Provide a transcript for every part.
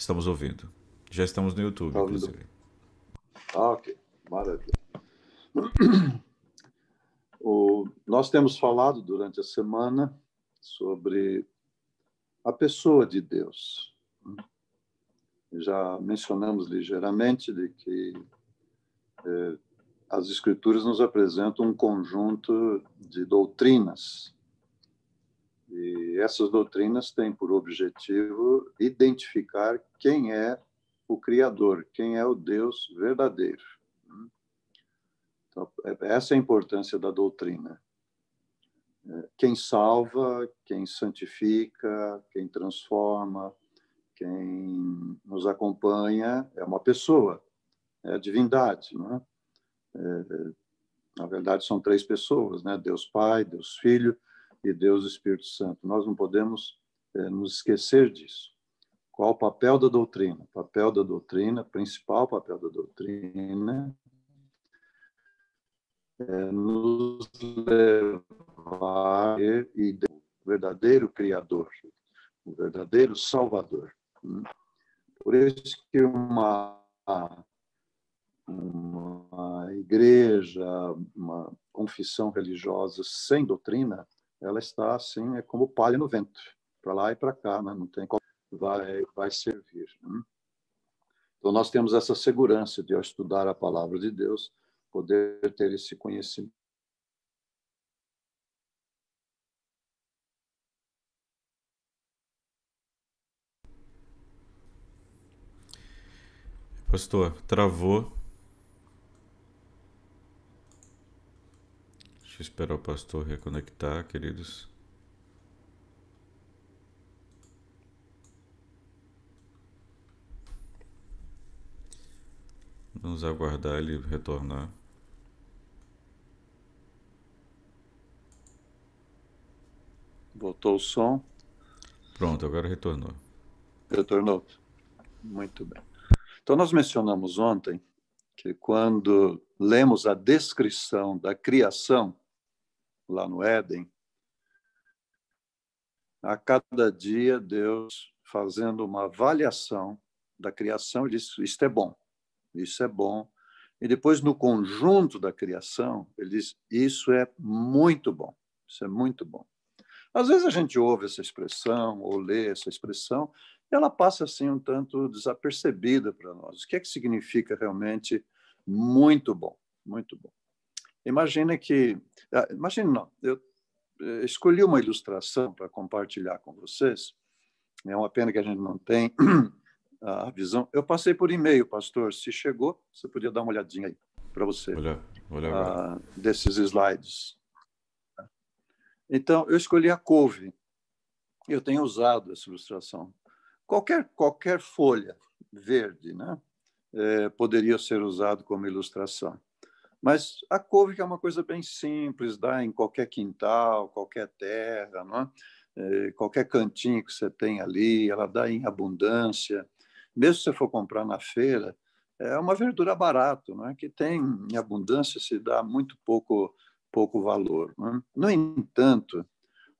Estamos ouvindo. Já estamos no YouTube, tá inclusive. Ah, ok. Maravilha. O, nós temos falado durante a semana sobre a pessoa de Deus. Já mencionamos ligeiramente de que eh, as Escrituras nos apresentam um conjunto de doutrinas. E essas doutrinas têm por objetivo identificar quem é o Criador, quem é o Deus verdadeiro. Então, é, essa é a importância da doutrina. É, quem salva, quem santifica, quem transforma, quem nos acompanha é uma pessoa, é a divindade, não é? é na verdade, são três pessoas, né? Deus Pai, Deus Filho e Deus Espírito Santo. Nós não podemos é, nos esquecer disso. Qual o papel da doutrina? O papel da doutrina, principal papel da doutrina, é nos levar e o verdadeiro Criador, o verdadeiro Salvador. Por isso que uma, uma igreja, uma confissão religiosa sem doutrina, ela está assim, é como palha no vento, para lá e para cá, né? não tem qual vai vai servir. Né? Então nós temos essa segurança de ao estudar a palavra de Deus, poder ter esse conhecimento. Pastor, travou. Deixa eu esperar o pastor reconectar, queridos. Vamos aguardar ele retornar. Voltou o som. Pronto, agora retornou. Retornou. Muito bem. Então, nós mencionamos ontem que quando lemos a descrição da criação lá no Éden, a cada dia Deus fazendo uma avaliação da criação, ele diz: Isto é bom, isso é bom. E depois, no conjunto da criação, ele diz: Isso é muito bom, isso é muito bom. Às vezes a gente ouve essa expressão ou lê essa expressão e ela passa assim um tanto desapercebida para nós. O que é que significa realmente muito bom? Muito bom. Imagina que, ah, imagine não, eu eh, escolhi uma ilustração para compartilhar com vocês. É uma pena que a gente não tem a visão. Eu passei por e-mail, pastor. Se chegou, você podia dar uma olhadinha aí para você. Olha, olha uh, desses slides. Então, eu escolhi a couve. Eu tenho usado essa ilustração. Qualquer, qualquer folha verde né, é, poderia ser usado como ilustração. Mas a couve que é uma coisa bem simples, dá em qualquer quintal, qualquer terra, não é? É, qualquer cantinho que você tem ali, ela dá em abundância. Mesmo se você for comprar na feira, é uma verdura barata, não é? que tem em abundância, se dá muito pouco pouco valor. Né? No entanto,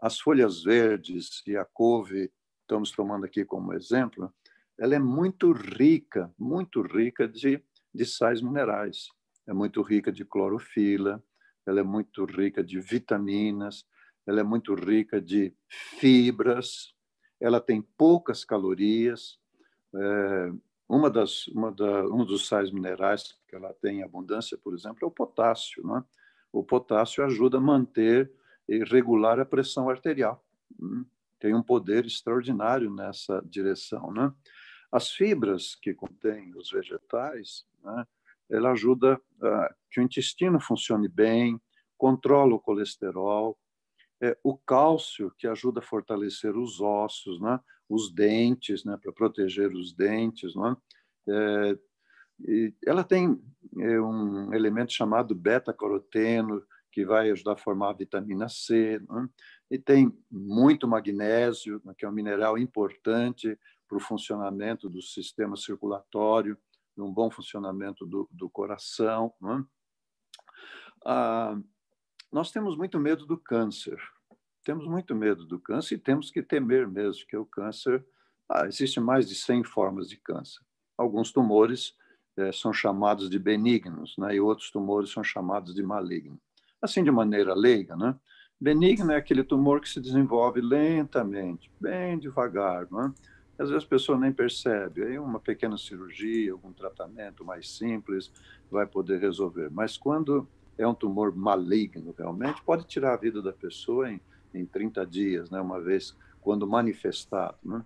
as folhas verdes e a couve, estamos tomando aqui como exemplo, ela é muito rica, muito rica de, de sais minerais. É muito rica de clorofila, ela é muito rica de vitaminas, ela é muito rica de fibras, ela tem poucas calorias. É, uma das, uma da, um dos sais minerais que ela tem em abundância, por exemplo, é o potássio. Não é? o potássio ajuda a manter e regular a pressão arterial. Hum, tem um poder extraordinário nessa direção. Né? As fibras que contêm os vegetais, né, ela ajuda uh, que o intestino funcione bem, controla o colesterol, é, o cálcio, que ajuda a fortalecer os ossos, né, os dentes, né, para proteger os dentes, né, é, ela tem é, um elemento chamado beta-caroteno, que vai ajudar a formar a vitamina C, né? e tem muito magnésio, né, que é um mineral importante para o funcionamento do sistema circulatório, um bom funcionamento do, do coração. Né? Ah, nós temos muito medo do câncer. Temos muito medo do câncer e temos que temer mesmo, que o câncer Ah, existem mais de 100 formas de câncer. Alguns tumores eh, são chamados de benignos, né? e outros tumores são chamados de malignos. Assim, de maneira leiga, né? benigno é aquele tumor que se desenvolve lentamente, bem devagar, né? Às vezes a pessoa nem percebe. Aí uma pequena cirurgia, algum tratamento mais simples vai poder resolver. Mas quando é um tumor maligno, realmente, pode tirar a vida da pessoa em, em 30 dias, né? uma vez quando manifestado. Né?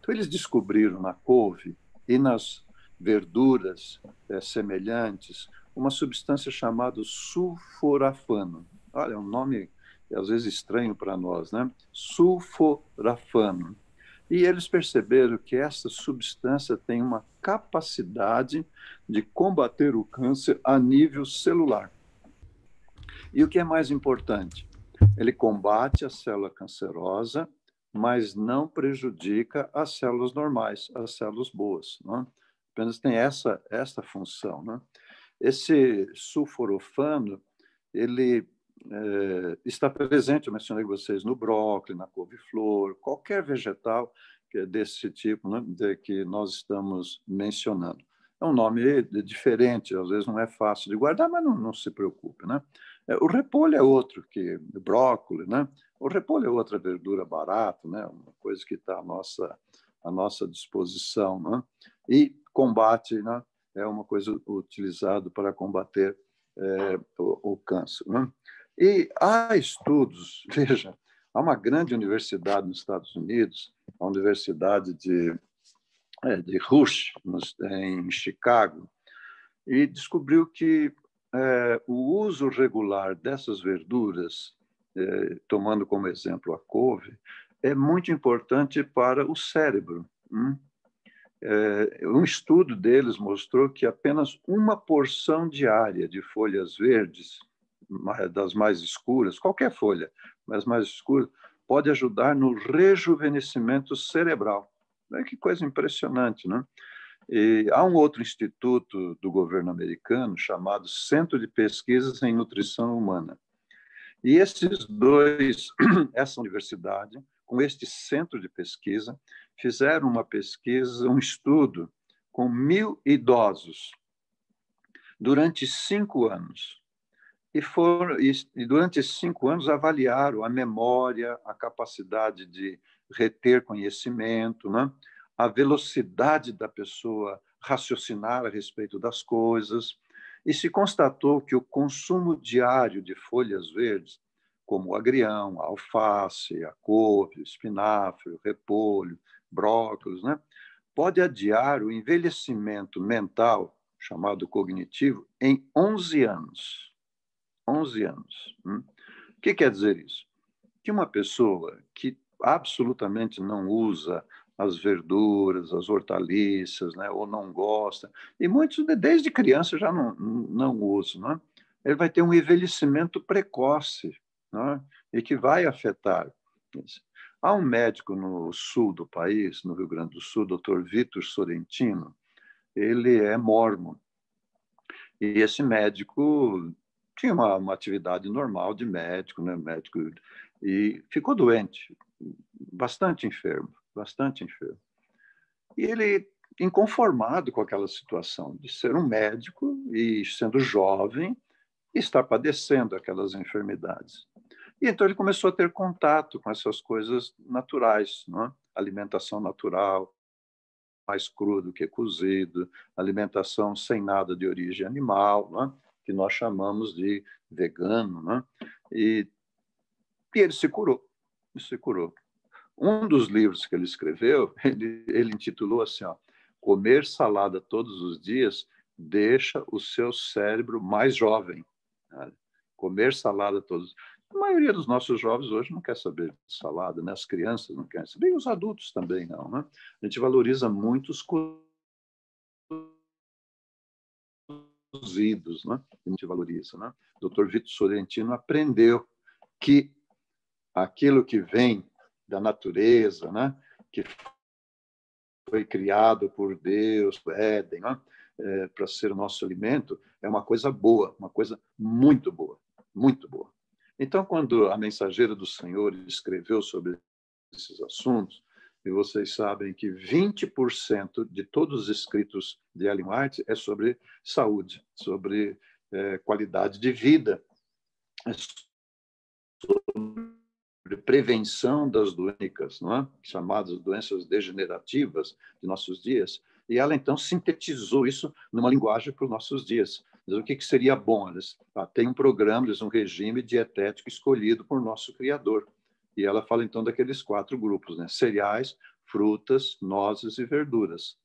Então, eles descobriram na couve e nas verduras é, semelhantes uma substância chamada sulforafano. Olha, é um nome às vezes estranho para nós, né? Sulforafano. E eles perceberam que essa substância tem uma capacidade de combater o câncer a nível celular. E o que é mais importante? Ele combate a célula cancerosa, mas não prejudica as células normais, as células boas. Não? Apenas tem essa, essa função. Não? Esse sulforofano, ele é, está presente, eu mencionei vocês, no brócolis, na couve-flor, qualquer vegetal é desse tipo né, de que nós estamos mencionando. É um nome diferente, às vezes não é fácil de guardar, mas não, não se preocupe. Né? É, o repolho é outro que brócolis, né? O repolho é outra verdura barata, né? Uma coisa que está à nossa à nossa disposição, né? E combate, né? É uma coisa utilizada para combater é, o, o, câncer, né? E há estudos, veja, há uma grande universidade nos Estados Unidos, a Universidade de, é, de Rush, em Chicago, e descobriu que é, o uso regular dessas verduras, é, tomando como exemplo a couve, é muito importante para o cérebro. Hum? É, um estudo deles mostrou que apenas uma porção diária de folhas verdes das mais escuras, qualquer folha, mas mais escura, pode ajudar no rejuvenescimento cerebral. Que coisa impressionante, né? E há um outro instituto do governo americano chamado Centro de Pesquisas em Nutrição Humana. E esses dois, essa universidade, com este centro de pesquisa, fizeram uma pesquisa, um estudo com mil idosos durante cinco anos e, foram, e durante esses cinco anos avaliaram a memória, a capacidade de reter conhecimento, né? a velocidade da pessoa raciocinar a respeito das coisas, e se constatou que o consumo diário de folhas verdes, como o agrião, a alface, a couve, o espinafre, o repolho, brócolis, né? pode adiar o envelhecimento mental, chamado cognitivo, em 11 anos. 11 anos. Hum? O que quer dizer isso? Que uma pessoa que absolutamente não usa as verduras, as hortaliças, né? ou não gosta, e muitos desde criança já não, não usam, né? ele vai ter um envelhecimento precoce né? e que vai afetar. Há um médico no sul do país, no Rio Grande do Sul, Dr. Vitor Sorrentino, ele é mormon. E esse médico tinha uma, uma atividade normal de médico, né, médico, e ficou doente, bastante enfermo, bastante enfermo. E ele, inconformado com aquela situação de ser um médico e sendo jovem, estar padecendo aquelas enfermidades. E então ele começou a ter contato com essas coisas naturais, não é? alimentação natural, mais crudo que cozido, alimentação sem nada de origem animal, não é? Que nós chamamos de vegano, né? E, e ele se curou, ele se curou. Um dos livros que ele escreveu, ele, ele intitulou assim, ó, Comer salada todos os dias deixa o seu cérebro mais jovem. Né? Comer salada todos. A maioria dos nossos jovens hoje não quer saber de salada, né? As crianças não querem saber, e os adultos também não, né? A gente valoriza muito os cozidos, né? a gente valoriza. Né? O Dr. Vitor Sorrentino aprendeu que aquilo que vem da natureza, né? que foi criado por Deus, o Éden, né? é, para ser o nosso alimento, é uma coisa boa, uma coisa muito boa, muito boa. Então, quando a mensageira do Senhor escreveu sobre esses assuntos, e vocês sabem que 20% de todos os escritos de Ellen White é sobre saúde, sobre é, qualidade de vida, é sobre prevenção das doenças, não é? chamadas doenças degenerativas de nossos dias. E ela então sintetizou isso numa linguagem para os nossos dias. Diz, o que, que seria bom? Eles, ah, tem um programa, um regime dietético escolhido por nosso Criador. E ela fala então daqueles quatro grupos, né? cereais, frutas, nozes e verduras.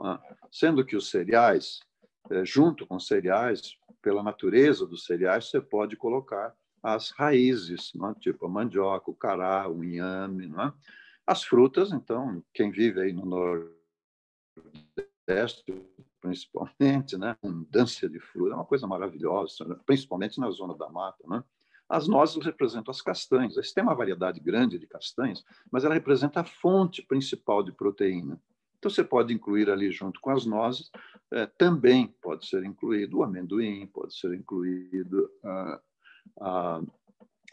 Ah, sendo que os cereais, eh, junto com cereais, pela natureza dos cereais, você pode colocar as raízes, é? tipo a mandioca, o cará, o inhame. É? As frutas, então, quem vive aí no Nordeste, principalmente, né? abundância de fruta, é uma coisa maravilhosa, principalmente na zona da mata. Né? As nozes representam as castanhas. Eles têm uma variedade grande de castanhas, mas ela representa a fonte principal de proteína. Então, você pode incluir ali junto com as nozes, eh, também pode ser incluído o amendoim, pode ser incluído a, a,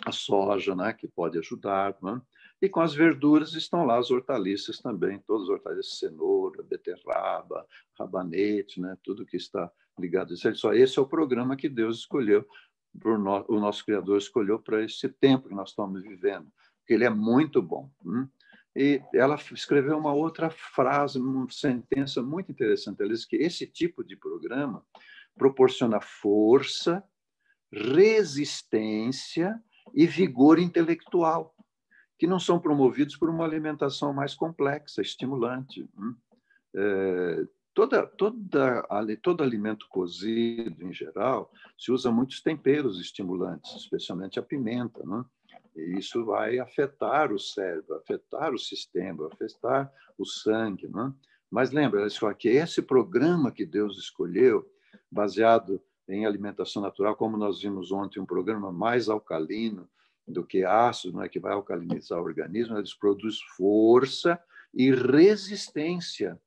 a soja, né, que pode ajudar. Né? E com as verduras estão lá as hortaliças também, todas as hortaliças, cenoura, beterraba, rabanete, né, tudo que está ligado a isso. Esse é o programa que Deus escolheu o nosso Criador escolheu para esse tempo que nós estamos vivendo, porque ele é muito bom. Hum? E ela escreveu uma outra frase, uma sentença muito interessante. Ela diz que esse tipo de programa proporciona força, resistência e vigor intelectual, que não são promovidos por uma alimentação mais complexa, estimulante. Hum? É, Toda, toda, todo alimento cozido, em geral, se usa muitos temperos estimulantes, especialmente a pimenta. Né? E isso vai afetar o cérebro, afetar o sistema, afetar o sangue. Né? Mas lembra só que esse programa que Deus escolheu, baseado em alimentação natural, como nós vimos ontem, um programa mais alcalino do que ácido, é que vai alcalinizar o organismo, eles produz força e resistência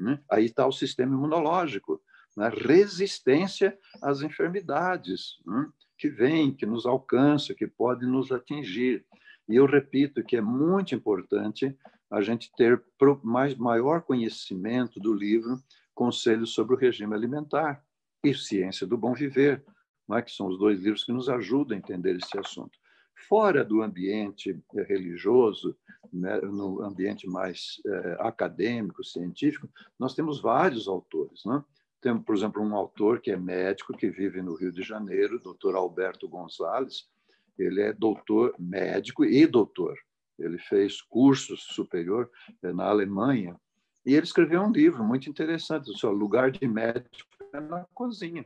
né? Aí está o sistema imunológico, né? resistência às enfermidades né? que vêm, que nos alcançam, que podem nos atingir. E eu repito que é muito importante a gente ter mais, maior conhecimento do livro Conselhos sobre o Regime Alimentar e Ciência do Bom Viver, é? que são os dois livros que nos ajudam a entender esse assunto. Fora do ambiente eh, religioso, né, no ambiente mais é, acadêmico, científico, nós temos vários autores. Né? Temos, por exemplo, um autor que é médico, que vive no Rio de Janeiro, doutor Alberto Gonzalez. Ele é doutor médico e doutor. Ele fez curso superior é, na Alemanha. E ele escreveu um livro muito interessante, o Lugar de Médico é na Cozinha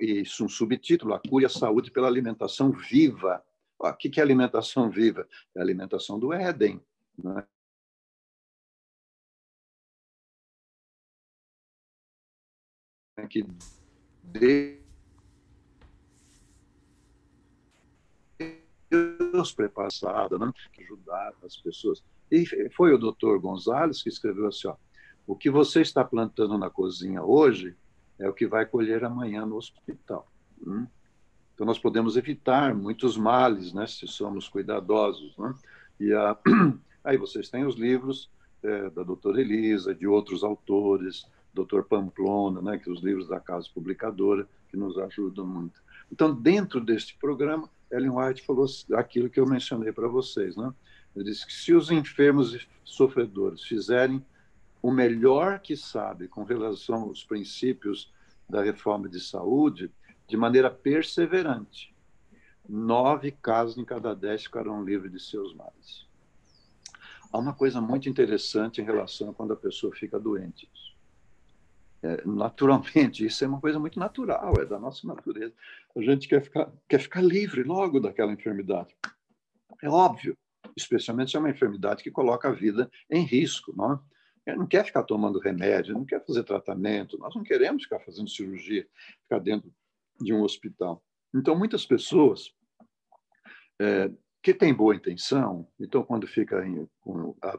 isso um subtítulo, a cura e a saúde pela alimentação viva. O que é alimentação viva? É a alimentação do Éden. Né? Que Deus preparado, né? ajudar as pessoas. E foi o doutor Gonzalez que escreveu assim: ó, o que você está plantando na cozinha hoje é o que vai colher amanhã no hospital. Hum? Então, nós podemos evitar muitos males, né, se somos cuidadosos. Né? E a... aí vocês têm os livros é, da doutora Elisa, de outros autores, doutor Pamplona, né, que os livros da Casa Publicadora, que nos ajudam muito. Então, dentro deste programa, Ellen White falou aquilo que eu mencionei para vocês. Né? Ele disse que se os enfermos e sofredores fizerem o melhor que sabe com relação aos princípios da reforma de saúde, de maneira perseverante. Nove casos em cada dez ficarão livres de seus males. Há uma coisa muito interessante em relação a quando a pessoa fica doente. É, naturalmente, isso é uma coisa muito natural, é da nossa natureza. A gente quer ficar, quer ficar livre logo daquela enfermidade. É óbvio, especialmente se é uma enfermidade que coloca a vida em risco. Não é? Não quer ficar tomando remédio, não quer fazer tratamento, nós não queremos ficar fazendo cirurgia, ficar dentro de um hospital. Então, muitas pessoas é, que têm boa intenção, então, quando fica em,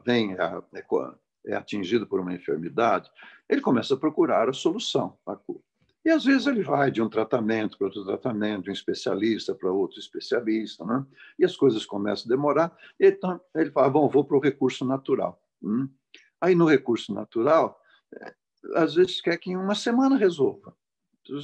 vem, é, é, é atingido por uma enfermidade, ele começa a procurar a solução, a cura. E às vezes ele vai de um tratamento para outro tratamento, de um especialista para outro especialista, né? e as coisas começam a demorar. Então ele fala: bom, vou para o recurso natural. Hum? Aí no recurso natural, é, às vezes quer que em uma semana resolva.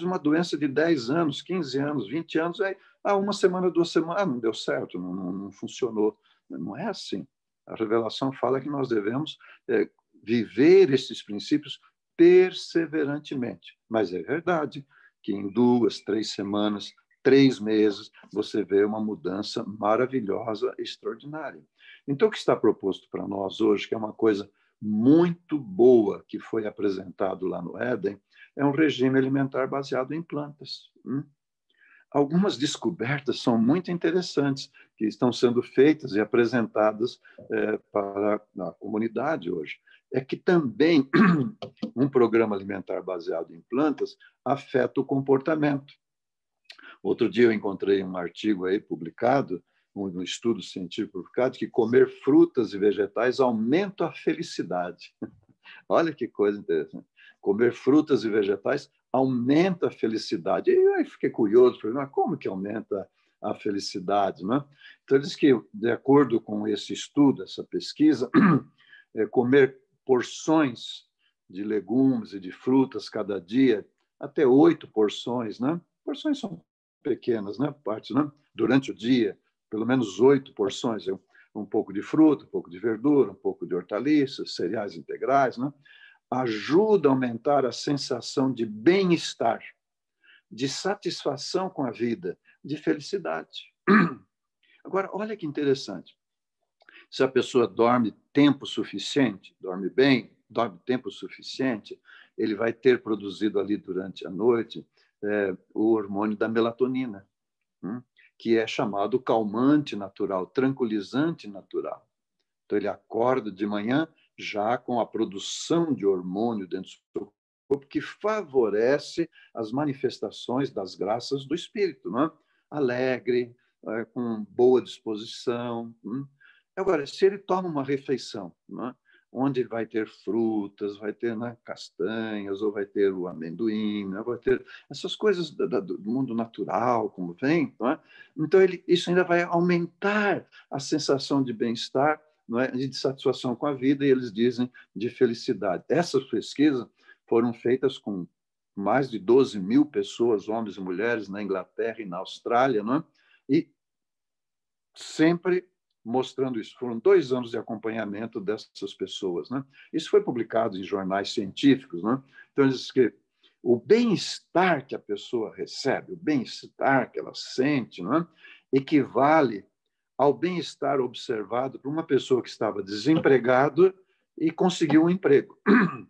Uma doença de 10 anos, 15 anos, 20 anos, aí, ah, uma semana, duas semanas, ah, não deu certo, não, não, não funcionou. Não é assim. A revelação fala que nós devemos é, viver esses princípios perseverantemente. Mas é verdade que em duas, três semanas, três meses, você vê uma mudança maravilhosa, extraordinária. Então, o que está proposto para nós hoje, que é uma coisa muito boa que foi apresentado lá no Éden, é um regime alimentar baseado em plantas. Hum? Algumas descobertas são muito interessantes que estão sendo feitas e apresentadas é, para a comunidade hoje é que também um programa alimentar baseado em plantas afeta o comportamento. Outro dia eu encontrei um artigo aí publicado, um estudo científico publicado, que comer frutas e vegetais aumenta a felicidade. Olha que coisa interessante. Comer frutas e vegetais aumenta a felicidade. E eu fiquei curioso, falei, mas como que aumenta a felicidade? Né? Então, diz que, de acordo com esse estudo, essa pesquisa, é, comer porções de legumes e de frutas cada dia, até oito porções, né? Porções são pequenas, né? Parte, né? Durante o dia, pelo menos oito porções, um pouco de fruta, um pouco de verdura, um pouco de hortaliças, cereais integrais, né? Ajuda a aumentar a sensação de bem-estar, de satisfação com a vida, de felicidade. Agora, olha que interessante se a pessoa dorme tempo suficiente, dorme bem, dorme tempo suficiente, ele vai ter produzido ali durante a noite é, o hormônio da melatonina, hum, que é chamado calmante natural, tranquilizante natural. Então, ele acorda de manhã já com a produção de hormônio dentro do seu corpo, que favorece as manifestações das graças do espírito, não é? alegre, é, com boa disposição. Hum? Agora, se ele toma uma refeição, né, onde vai ter frutas, vai ter né, castanhas, ou vai ter o amendoim, né, vai ter essas coisas do, do mundo natural, como vem, é? então ele, isso ainda vai aumentar a sensação de bem-estar é? de satisfação com a vida, e eles dizem de felicidade. Essas pesquisas foram feitas com mais de 12 mil pessoas, homens e mulheres, na Inglaterra e na Austrália, é? e sempre mostrando isso. Foram dois anos de acompanhamento dessas pessoas. Né? Isso foi publicado em jornais científicos. Né? Então, diz que o bem-estar que a pessoa recebe, o bem-estar que ela sente, né? equivale ao bem-estar observado por uma pessoa que estava desempregada e conseguiu um emprego.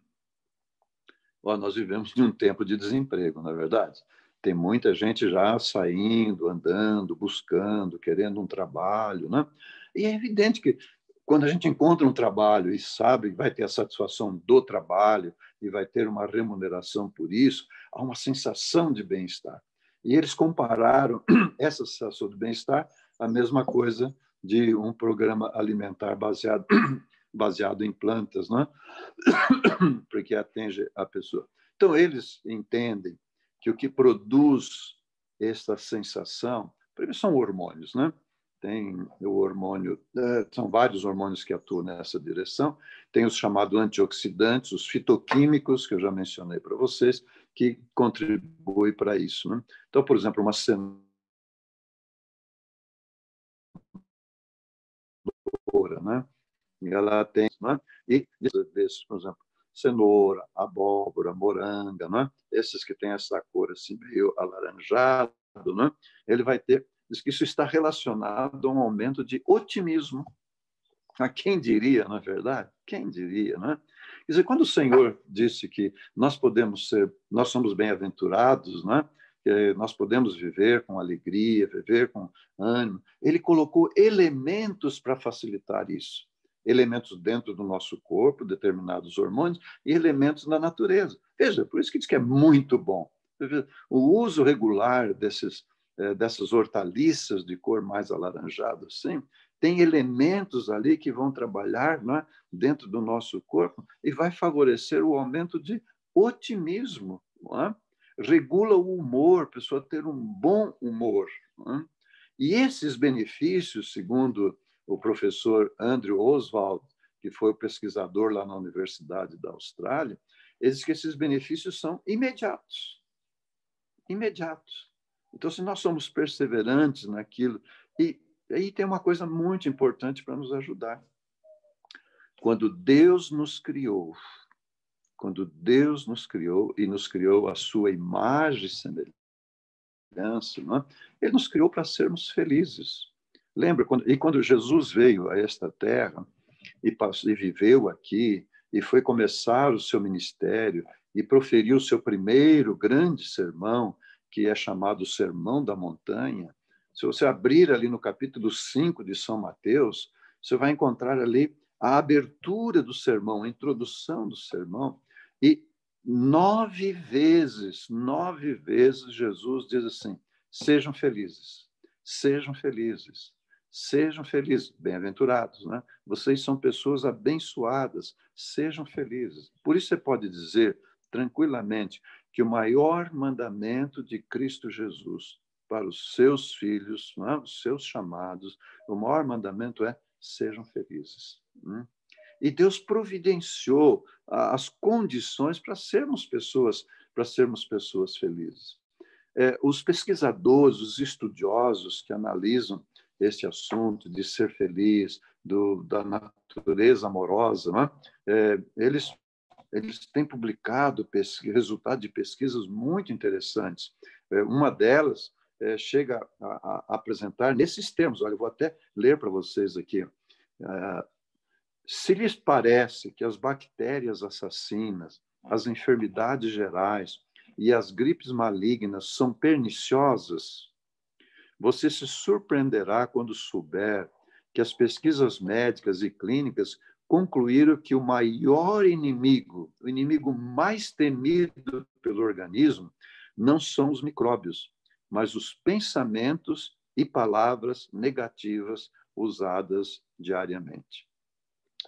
Bom, nós vivemos de um tempo de desemprego, na é verdade. Tem muita gente já saindo, andando, buscando, querendo um trabalho, né? E é evidente que quando a gente encontra um trabalho e sabe que vai ter a satisfação do trabalho e vai ter uma remuneração por isso, há uma sensação de bem-estar. E eles compararam essa sensação de bem-estar à mesma coisa de um programa alimentar baseado baseado em plantas, né? porque atende a pessoa. Então eles entendem que o que produz essa sensação, primeiro são hormônios, né? Tem o hormônio, é, são vários hormônios que atuam nessa direção, tem os chamados antioxidantes, os fitoquímicos, que eu já mencionei para vocês, que contribuem para isso. Né? Então, por exemplo, uma cenoura, né? ela tem, né? e desses, por exemplo, cenoura, abóbora, moranga, né? esses que têm essa cor assim meio alaranjado, né? ele vai ter diz que isso está relacionado a um aumento de otimismo. A quem diria, na é verdade? Quem diria, né? Quer dizer, quando o Senhor disse que nós podemos ser, nós somos bem-aventurados, né? Que nós podemos viver com alegria, viver com ânimo, ele colocou elementos para facilitar isso. Elementos dentro do nosso corpo, determinados hormônios, e elementos na natureza. Veja, por isso que diz que é muito bom. O uso regular desses é, dessas hortaliças de cor mais alaranjada, assim, tem elementos ali que vão trabalhar é, dentro do nosso corpo e vai favorecer o aumento de otimismo, é? regula o humor, a pessoa ter um bom humor. Né? E esses benefícios, segundo o professor Andrew Oswald, que foi o pesquisador lá na Universidade da Austrália, ele diz que esses benefícios são imediatos. Imediatos. Então, se nós somos perseverantes naquilo, e aí tem uma coisa muito importante para nos ajudar. Quando Deus nos criou, quando Deus nos criou e nos criou a sua imagem e semelhança, é? ele nos criou para sermos felizes. Lembra? Quando, e quando Jesus veio a esta terra e, passou, e viveu aqui, e foi começar o seu ministério, e proferiu o seu primeiro grande sermão, que é chamado Sermão da Montanha, se você abrir ali no capítulo 5 de São Mateus, você vai encontrar ali a abertura do sermão, a introdução do sermão, e nove vezes, nove vezes Jesus diz assim: sejam felizes, sejam felizes, sejam felizes, bem-aventurados, né? Vocês são pessoas abençoadas, sejam felizes. Por isso você pode dizer tranquilamente que o maior mandamento de Cristo Jesus para os seus filhos, é? os seus chamados, o maior mandamento é sejam felizes. Né? E Deus providenciou as condições para sermos pessoas, para sermos pessoas felizes. É, os pesquisadores, os estudiosos que analisam este assunto de ser feliz, do, da natureza amorosa, né? é, eles eles têm publicado resultados de pesquisas muito interessantes. É, uma delas é, chega a, apresentar nesses termos. Olha, eu vou até ler para vocês aqui. É, se lhes parece que as bactérias assassinas, as enfermidades gerais e as gripes malignas são perniciosas, você se surpreenderá quando souber que as pesquisas médicas e clínicas concluíram que o maior inimigo, o inimigo mais temido pelo organismo, não são os micróbios, mas os pensamentos e palavras negativas usadas diariamente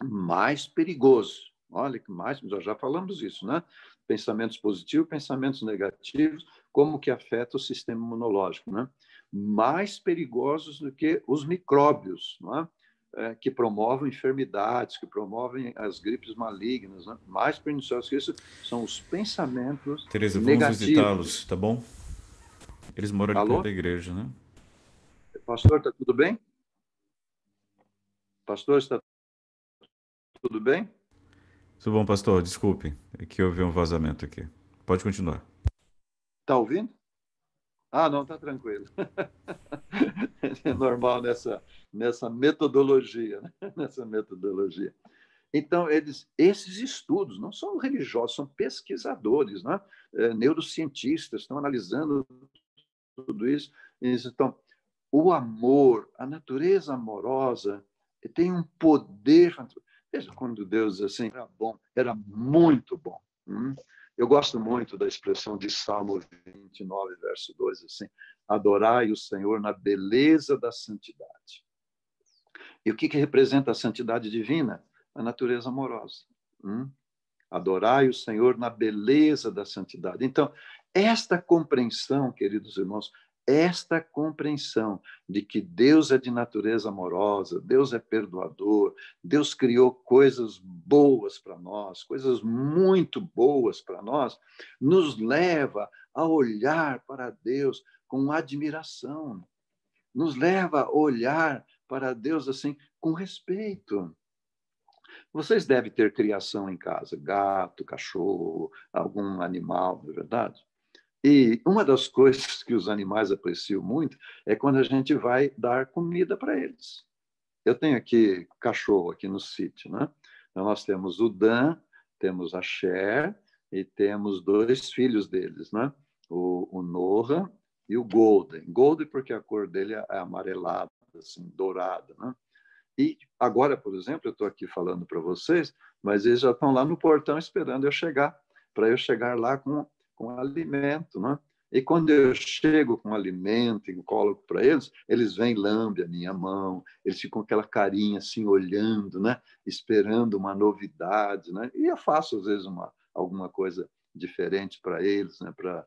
mais perigoso. Olha que mais, nós já falamos isso, né? Pensamentos positivos, pensamentos negativos, como que afeta o sistema imunológico, né? Mais perigosos do que os micróbios, né? É, que promovem enfermidades, que promovem as gripes malignas, né? mais perniciosos que isso são os pensamentos Tereza, vamos visitá-los, tá bom? Eles moram ali perto da igreja, né? Pastor, está tudo bem? Pastor, está tudo bem? Tudo bom, pastor. Desculpe, é que houve um vazamento aqui. Pode continuar. Está ouvindo? Ah, não, está tranquilo. é normal nessa, nessa metodologia, né? nessa metodologia. Então, eles, esses estudos não são religiosos, são pesquisadores, né? É, neurocientistas, estão analisando tudo isso. Então, o amor, a natureza amorosa, tem um poder Veja quando Deus assim era bom, era muito bom. Hum? Eu gosto muito da expressão de Salmo 29, verso 2, assim: adorai o Senhor na beleza da santidade. E o que, que representa a santidade divina? A natureza amorosa. Hum? Adorai o Senhor na beleza da santidade. Então, esta compreensão, queridos irmãos, esta compreensão de que Deus é de natureza amorosa, Deus é perdoador, Deus criou coisas boas para nós, coisas muito boas para nós, nos leva a olhar para Deus com admiração, nos leva a olhar para Deus assim com respeito. Vocês devem ter criação em casa, gato, cachorro, algum animal, não é verdade? E uma das coisas que os animais apreciam muito é quando a gente vai dar comida para eles. Eu tenho aqui cachorro aqui no sítio, né? Então, nós temos o Dan, temos a Cher e temos dois filhos deles, né? O, o e o Golden. Golden porque a cor dele é amarelada, assim, dourada, né? E agora, por exemplo, eu estou aqui falando para vocês, mas eles já estão lá no portão esperando eu chegar, para eu chegar lá com com alimento, né? E quando eu chego com alimento e coloco para eles, eles vêm lambe a minha mão, eles ficam com aquela carinha assim olhando, né? Esperando uma novidade, né? E eu faço às vezes uma alguma coisa diferente para eles, né? Para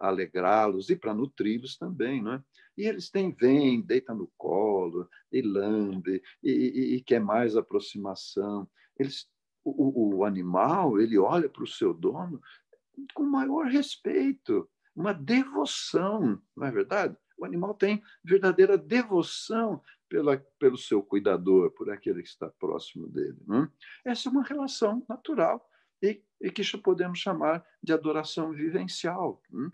alegrá-los e para nutri-los também, não é? E eles têm, vem, deita no colo, e lambe, e, e, e quer mais aproximação. Eles, o, o animal, ele olha para o seu dono com maior respeito, uma devoção, não é verdade? O animal tem verdadeira devoção pela, pelo seu cuidador, por aquele que está próximo dele. Não é? Essa é uma relação natural e, e que podemos chamar de adoração vivencial. Não é?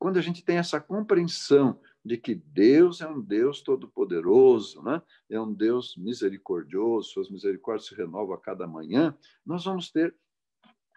Quando a gente tem essa compreensão de que Deus é um Deus todo-poderoso, né? é um Deus misericordioso, suas misericórdias se renovam a cada manhã, nós vamos ter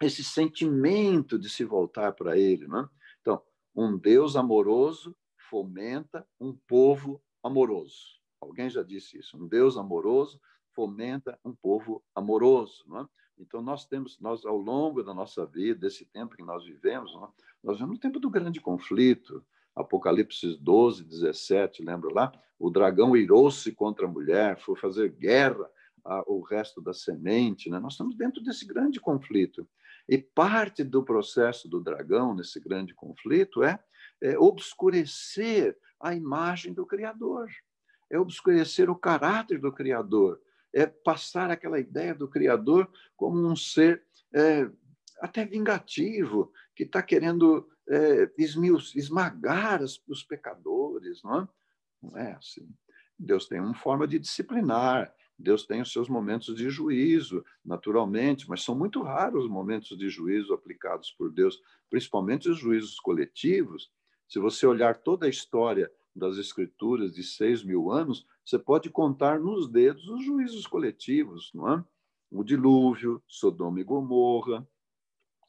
esse sentimento de se voltar para Ele. Né? Então, um Deus amoroso fomenta um povo amoroso. Alguém já disse isso. Um Deus amoroso fomenta um povo amoroso. Não é? Então, nós temos, nós ao longo da nossa vida, desse tempo que nós vivemos, não é? nós vivemos no tempo do grande conflito, Apocalipse 12, 17, lembra lá? O dragão irou-se contra a mulher, foi fazer guerra ao resto da semente. Né? Nós estamos dentro desse grande conflito. E parte do processo do dragão, nesse grande conflito, é, é obscurecer a imagem do Criador, é obscurecer o caráter do Criador, é passar aquela ideia do Criador como um ser é, até vingativo, que está querendo é, esmagar os pecadores. Não é? não é assim. Deus tem uma forma de disciplinar, Deus tem os seus momentos de juízo, naturalmente, mas são muito raros os momentos de juízo aplicados por Deus, principalmente os juízos coletivos. Se você olhar toda a história das Escrituras de seis mil anos, você pode contar nos dedos os juízos coletivos, não é? O dilúvio, Sodoma e Gomorra,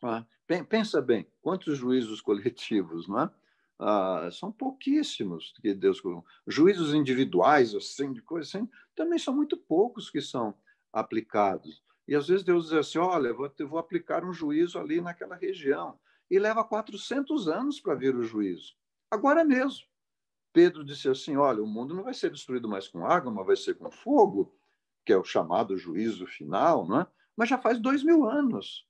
ah, pensa bem, quantos juízos coletivos, não é? Ah, são pouquíssimos que Deus juízos individuais assim de coisas assim também são muito poucos que são aplicados. E às vezes Deus diz assim olha vou, vou aplicar um juízo ali naquela região. E leva 400 anos para vir o juízo. Agora mesmo. Pedro disse assim olha o mundo não vai ser destruído mais com água mas vai ser com fogo que é o chamado juízo final não é? mas já faz dois mil anos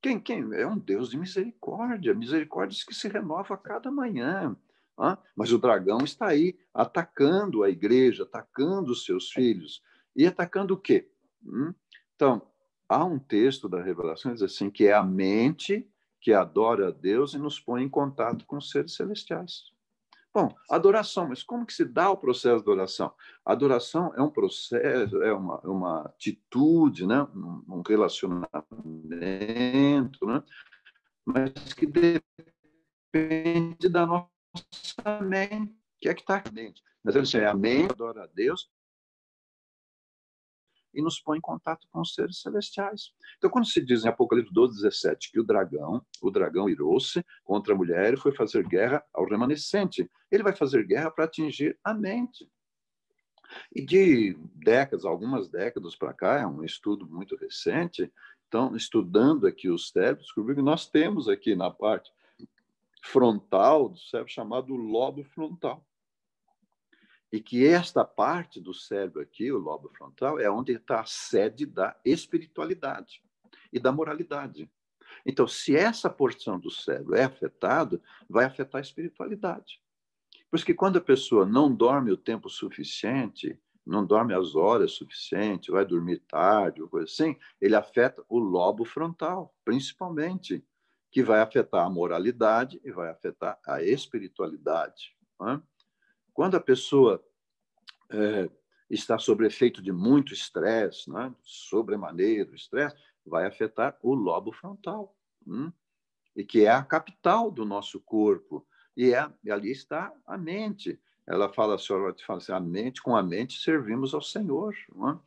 quem, quem? É um Deus de misericórdia, misericórdias que se renova a cada manhã. Ah? Mas o dragão está aí atacando a igreja, atacando os seus filhos. E atacando o quê? Hum? Então, há um texto da Revelação que diz assim, que é a mente que adora a Deus e nos põe em contato com os seres celestiais. Bom, adoração, mas como que se dá o processo de adoração? Adoração é um processo, é uma, uma atitude, né? um, relacionamento, né? mas que depende da nossa mente, que é que está dentro. Mas é a mente adora a Deus e nos põe em contato com os seres celestiais. Então, quando se diz em Apocalipse 12, 17 que o dragão, o dragão irou-se contra a mulher e foi fazer guerra ao remanescente, ele vai fazer guerra para atingir a mente. E de décadas, algumas décadas para cá, é um estudo muito recente, então, estudando aqui os cérebros, descobriu que nós temos aqui na parte frontal do cérebro chamado lobo frontal e que esta parte do cérebro aqui, o lobo frontal, é onde está a sede da espiritualidade e da moralidade. Então, se essa porção do cérebro é afetada, vai afetar a espiritualidade. Por isso que quando a pessoa não dorme o tempo suficiente, não dorme as horas suficientes, vai dormir tarde, ou coisa assim, ele afeta o lobo frontal, principalmente, que vai afetar a moralidade e vai afetar a espiritualidade. Não é? Quando a pessoa é, está sob efeito de muito estresse, né? sobremaneira, estresse, vai afetar o lobo frontal, hum? e que é a capital do nosso corpo. E, é, e ali está a mente. Ela fala, a senhora fala assim, a mente, com a mente servimos ao Senhor. É?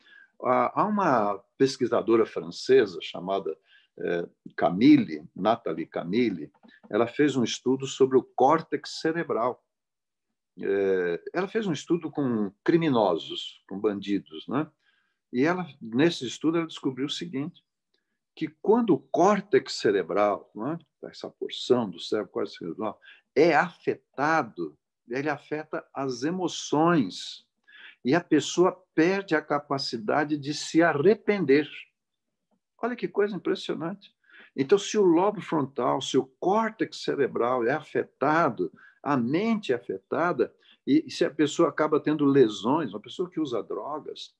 Há uma pesquisadora francesa chamada é, Camille, Nathalie Camille, ela fez um estudo sobre o córtex cerebral. É, ela fez um estudo com criminosos, com bandidos, né? E ela, nesse estudo, ela descobriu o seguinte, que quando o córtex cerebral, né, essa porção do cérebro córtex cerebral, é afetado, ele afeta as emoções e a pessoa perde a capacidade de se arrepender. Olha que coisa impressionante. Então, se o lobo frontal, se o córtex cerebral é afetado, a mente é afetada, e se a pessoa acaba tendo lesões, uma pessoa que usa drogas,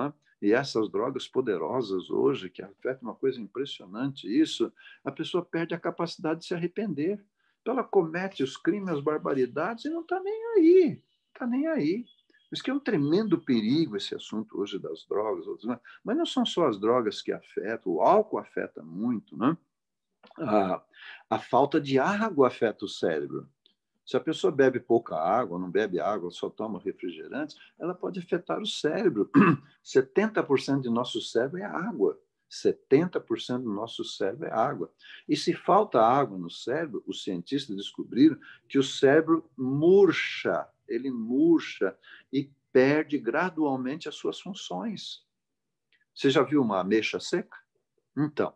é? e essas drogas poderosas hoje, que afetam uma coisa impressionante, isso, a pessoa perde a capacidade de se arrepender. Então, ela comete os crimes, as barbaridades e não está nem aí, está nem aí. Isso que é um tremendo perigo esse assunto hoje das drogas, mas não são só as drogas que afetam, o álcool afeta muito, né? A, a falta de água afeta o cérebro. Se a pessoa bebe pouca água, não bebe água, só toma refrigerantes, ela pode afetar o cérebro. 70% de nosso cérebro é água. 70% do nosso cérebro é água. E se falta água no cérebro, os cientistas descobriram que o cérebro murcha, ele murcha e perde gradualmente as suas funções. Você já viu uma ameixa seca? Então,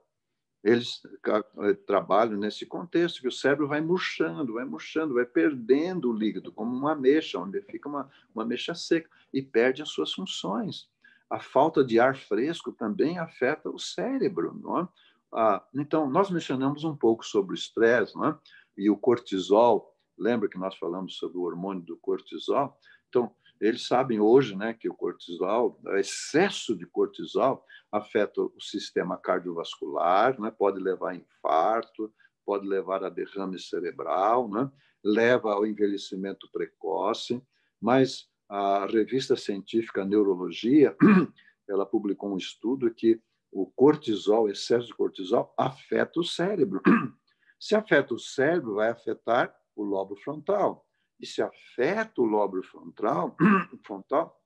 eles eh, trabalham nesse contexto que o cérebro vai murchando, vai murchando, vai perdendo o líquido, como uma ameixa, onde fica uma, uma ameixa seca, e perde as suas funções. A falta de ar fresco também afeta o cérebro. Não é? ah, então, nós mencionamos um pouco sobre o estresse é? e o cortisol. Lembra que nós falamos sobre o hormônio do cortisol? Então, eles sabem hoje né, que o cortisol, o excesso de cortisol, afeta o sistema cardiovascular, né, pode levar a infarto, pode levar a derrame cerebral, né, leva ao envelhecimento precoce, mas a revista científica Neurologia ela publicou um estudo que o cortisol, excesso de cortisol, afeta o cérebro. Se afeta o cérebro, vai afetar o lobo frontal. E se afeta o lobo frontal, frontal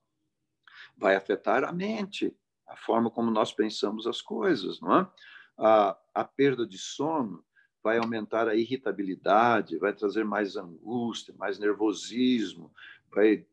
vai afetar a mente, a forma como nós pensamos as coisas, não é? A, a perda de sono vai aumentar a irritabilidade, vai trazer mais angústia, mais nervosismo, vai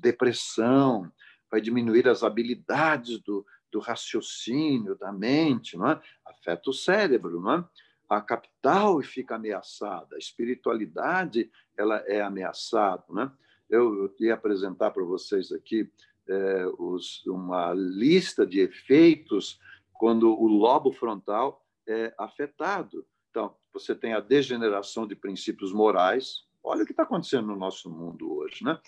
depressão, vai diminuir as habilidades do, do raciocínio, da mente, não é? afeta o cérebro. Não é? A capital fica ameaçada, a espiritualidade ela é ameaçada. Né? Eu, eu ia apresentar para vocês aqui é, os, uma lista de efeitos quando o lobo frontal é afetado. Então, você tem a degeneração de princípios morais. Olha o que está acontecendo no nosso mundo hoje, né?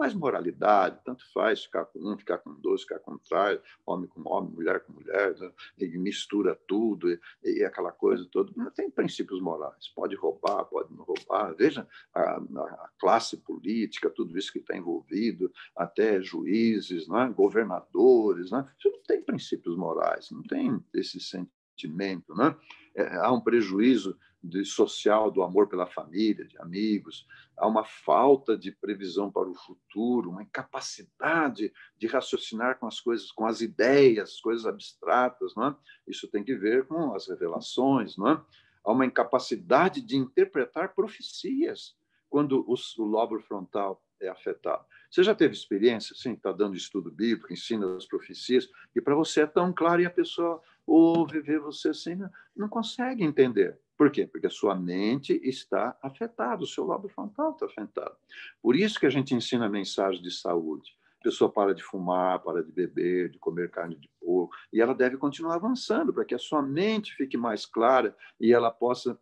mais moralidade, tanto faz ficar com um, ficar com dois, ficar com trás, homem com homem, mulher com mulher, né? mistura tudo, e, e, aquela coisa toda. Não tem princípios morais. Pode roubar, pode não roubar. Veja a, a classe política, tudo isso que está envolvido, até juízes, né? governadores. Né? Isso não tem princípios morais, não tem esse sentimento. Né? É, há um prejuízo de social do amor pela família, de amigos, há uma falta de previsão para o futuro, uma incapacidade de raciocinar com as coisas, com as ideias, coisas abstratas, não é? Isso tem que ver com as revelações, não é? Há uma incapacidade de interpretar profecias quando o lobo frontal é afetado. Você já teve experiência, sim, está dando estudo bíblico, ensina as profecias, e para você é tão claro e a pessoa ouve, vê você assim, não consegue entender. Por quê? Porque a sua mente está afetada, o seu lobo frontal está afetado. Por isso que a gente ensina mensagem de saúde. A pessoa para de fumar, para de beber, de comer carne de porco, e ela deve continuar avançando para que a sua mente fique mais clara e ela possa,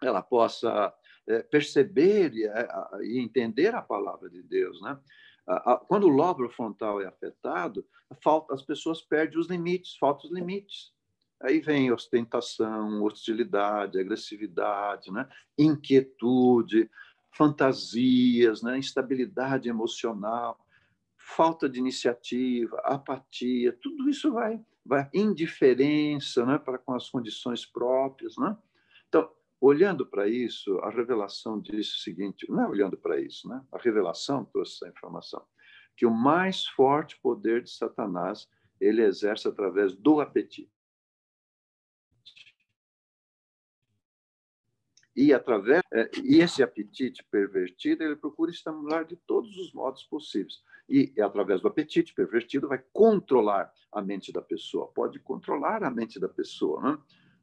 ela possa é, perceber e, é, e, entender a palavra de Deus, né? Quando o lobo frontal é afetado, falta, as pessoas perdem os limites, faltam os limites. Aí vem ostentação, hostilidade, agressividade, né? inquietude, fantasias, né? instabilidade emocional, falta de iniciativa, apatia, tudo isso vai, vai indiferença né? para com as condições próprias. Né? Então, olhando para isso, a revelação diz o seguinte: não é olhando para isso, né? a revelação trouxe essa informação, que o mais forte poder de Satanás ele exerce através do apetite. E através é, e esse apetite pervertido ele procura estimular de todos os modos possíveis e através do apetite pervertido vai controlar a mente da pessoa pode controlar a mente da pessoa né?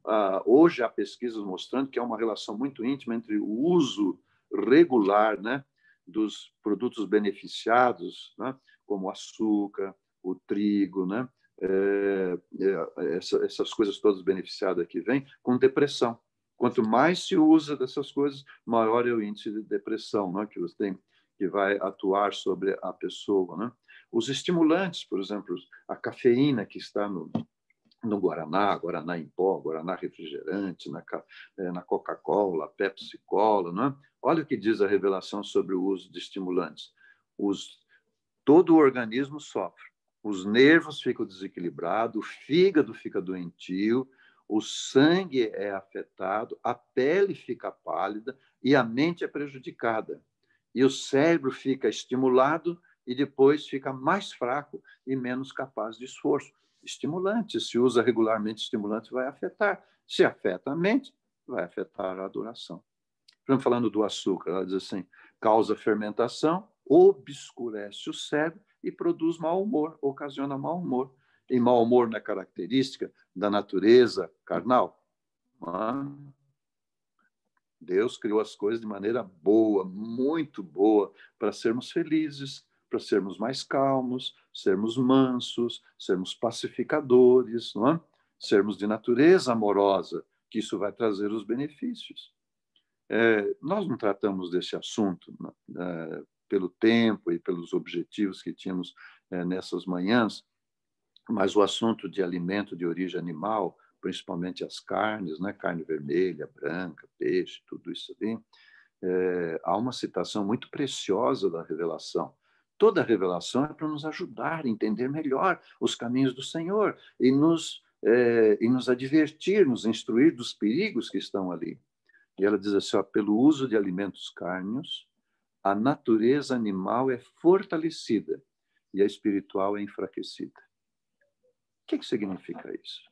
ah, hoje há pesquisas mostrando que há uma relação muito íntima entre o uso regular né, dos produtos beneficiados né, como o açúcar o trigo né, é, é, essa, essas coisas todas beneficiadas que vêm, com depressão. Quanto mais se usa dessas coisas, maior é o índice de depressão né, que você tem, que vai atuar sobre a pessoa. Né? Os estimulantes, por exemplo, a cafeína que está no, no Guaraná, Guaraná em pó, Guaraná refrigerante, na, eh, na Coca-Cola, Pepsi Cola. Né? Olha o que diz a revelação sobre o uso de estimulantes. Os, todo o organismo sofre. Os nervos ficam desequilibrados, o fígado fica doentio, o sangue é afetado, a pele fica pálida e a mente é prejudicada. E o cérebro fica estimulado e depois fica mais fraco e menos capaz de esforço estimulante. Se usa regularmente estimulante, vai afetar. Se afeta a mente, vai afetar a adoração. Estamos falando do açúcar, ela diz assim: causa fermentação, obscurece o cérebro e produz mau humor, ocasiona mau humor. E mau humor é característica da natureza carnal? Deus criou as coisas de maneira boa, muito boa, para sermos felizes, para sermos mais calmos, sermos mansos, sermos pacificadores, não é? sermos de natureza amorosa, que isso vai trazer os benefícios. É, nós não tratamos desse assunto né, pelo tempo e pelos objetivos que tínhamos é, nessas manhãs, mas o assunto de alimento de origem animal, principalmente as carnes, né, carne vermelha, branca, peixe, tudo isso ali, é, há uma citação muito preciosa da revelação, Toda revelação é para nos ajudar a entender melhor os caminhos do Senhor e nos, é, e nos advertir, nos instruir dos perigos que estão ali. E ela diz assim: ó, pelo uso de alimentos carnes, a natureza animal é fortalecida e a espiritual é enfraquecida. O que, que significa isso?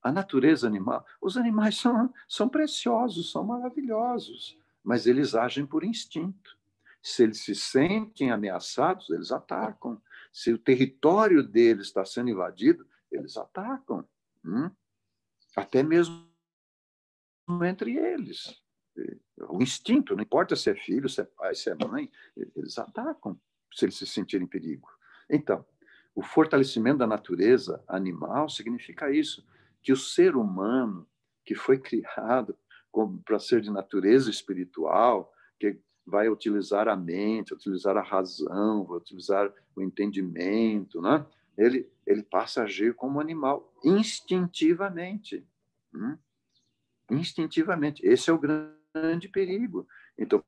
A natureza animal, os animais são, são preciosos, são maravilhosos, mas eles agem por instinto. Se eles se sentem ameaçados, eles atacam. Se o território deles está sendo invadido, eles atacam. Hum? Até mesmo entre eles. O instinto, não importa se é filho, se é pai, se é mãe, eles atacam se eles se sentirem em perigo. Então, o fortalecimento da natureza animal significa isso, que o ser humano que foi criado para ser de natureza espiritual, que vai utilizar a mente, utilizar a razão, vai utilizar o entendimento, né? Ele ele passa a agir como animal instintivamente, hum? instintivamente. Esse é o grande perigo. Então,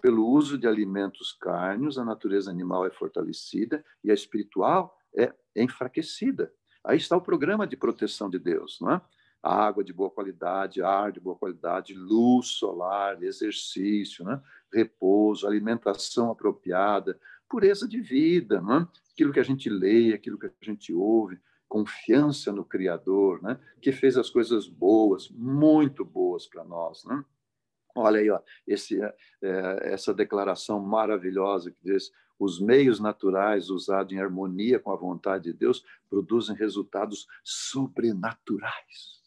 pelo uso de alimentos carnes, a natureza animal é fortalecida e a espiritual é enfraquecida. Aí está o programa de proteção de Deus, não é? água de boa qualidade, ar de boa qualidade, luz solar, exercício, né? repouso, alimentação apropriada, pureza de vida, né? aquilo que a gente lê, aquilo que a gente ouve, confiança no Criador, né? que fez as coisas boas, muito boas para nós. Né? Olha aí, ó, esse, é, essa declaração maravilhosa que diz: os meios naturais usados em harmonia com a vontade de Deus produzem resultados sobrenaturais.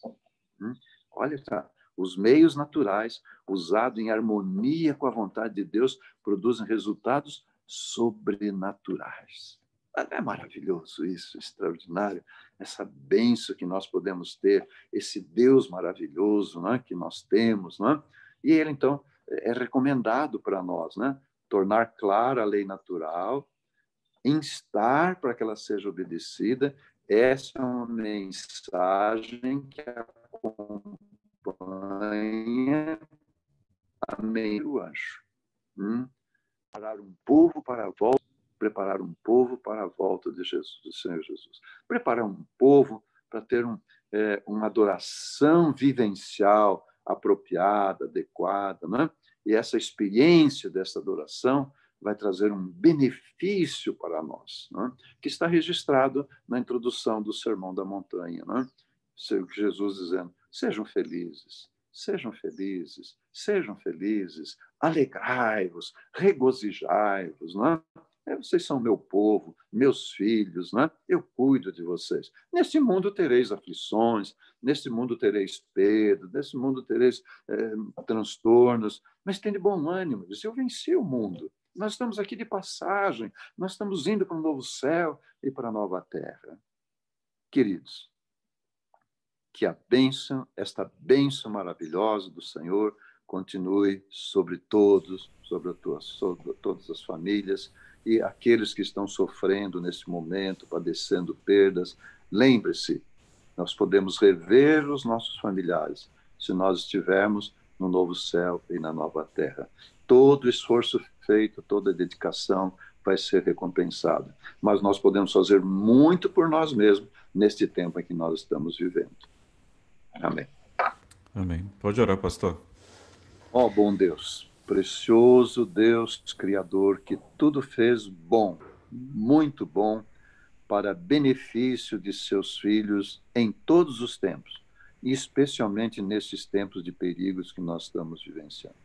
Hum? Olha, tá. Os meios naturais usados em harmonia com a vontade de Deus produzem resultados sobrenaturais. É maravilhoso isso, extraordinário, essa benção que nós podemos ter, esse Deus maravilhoso né, que nós temos. Né? E ele, então, é recomendado para nós. Né? Tornar clara a lei natural, instar para que ela seja obedecida. Essa é uma mensagem que acompanha a meio anjo. Hum? Preparar um povo para a volta, preparar um povo para a volta de Jesus, do Senhor Jesus. Preparar um povo para ter um, é, uma adoração vivencial apropriada, adequada, não é? E essa experiência dessa adoração vai trazer um benefício para nós, né? que está registrado na introdução do Sermão da Montanha. Né? Jesus dizendo: sejam felizes, sejam felizes, sejam felizes, alegrai-vos, regozijai-vos. Né? É, vocês são meu povo, meus filhos, né? eu cuido de vocês. Neste mundo tereis aflições, neste mundo tereis perda, neste mundo tereis é, transtornos, mas tem de bom ânimo, eu venci o mundo. Nós estamos aqui de passagem, nós estamos indo para um novo céu e para a nova terra. queridos, que a bênção, esta bênção maravilhosa do Senhor, continue sobre todos, sobre, tua, sobre todas as famílias e aqueles que estão sofrendo nesse momento, padecendo perdas. Lembre-se, nós podemos rever os nossos familiares se nós estivermos no novo céu e na nova terra. Todo esforço feito, toda dedicação vai ser recompensada. Mas nós podemos fazer muito por nós mesmos neste tempo em que nós estamos vivendo. Amém. Amém. Pode orar, pastor. Ó oh, bom Deus, precioso Deus Criador, que tudo fez bom, muito bom, para benefício de seus filhos em todos os tempos, e especialmente nesses tempos de perigos que nós estamos vivenciando.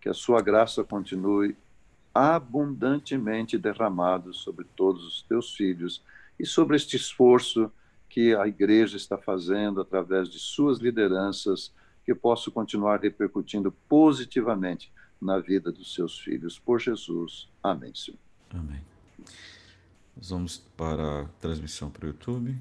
Que a sua graça continue abundantemente derramado sobre todos os teus filhos e sobre este esforço que a igreja está fazendo através de suas lideranças, que possa continuar repercutindo positivamente na vida dos seus filhos. Por Jesus. Amém, Senhor. Amém. Nós vamos para a transmissão para o YouTube.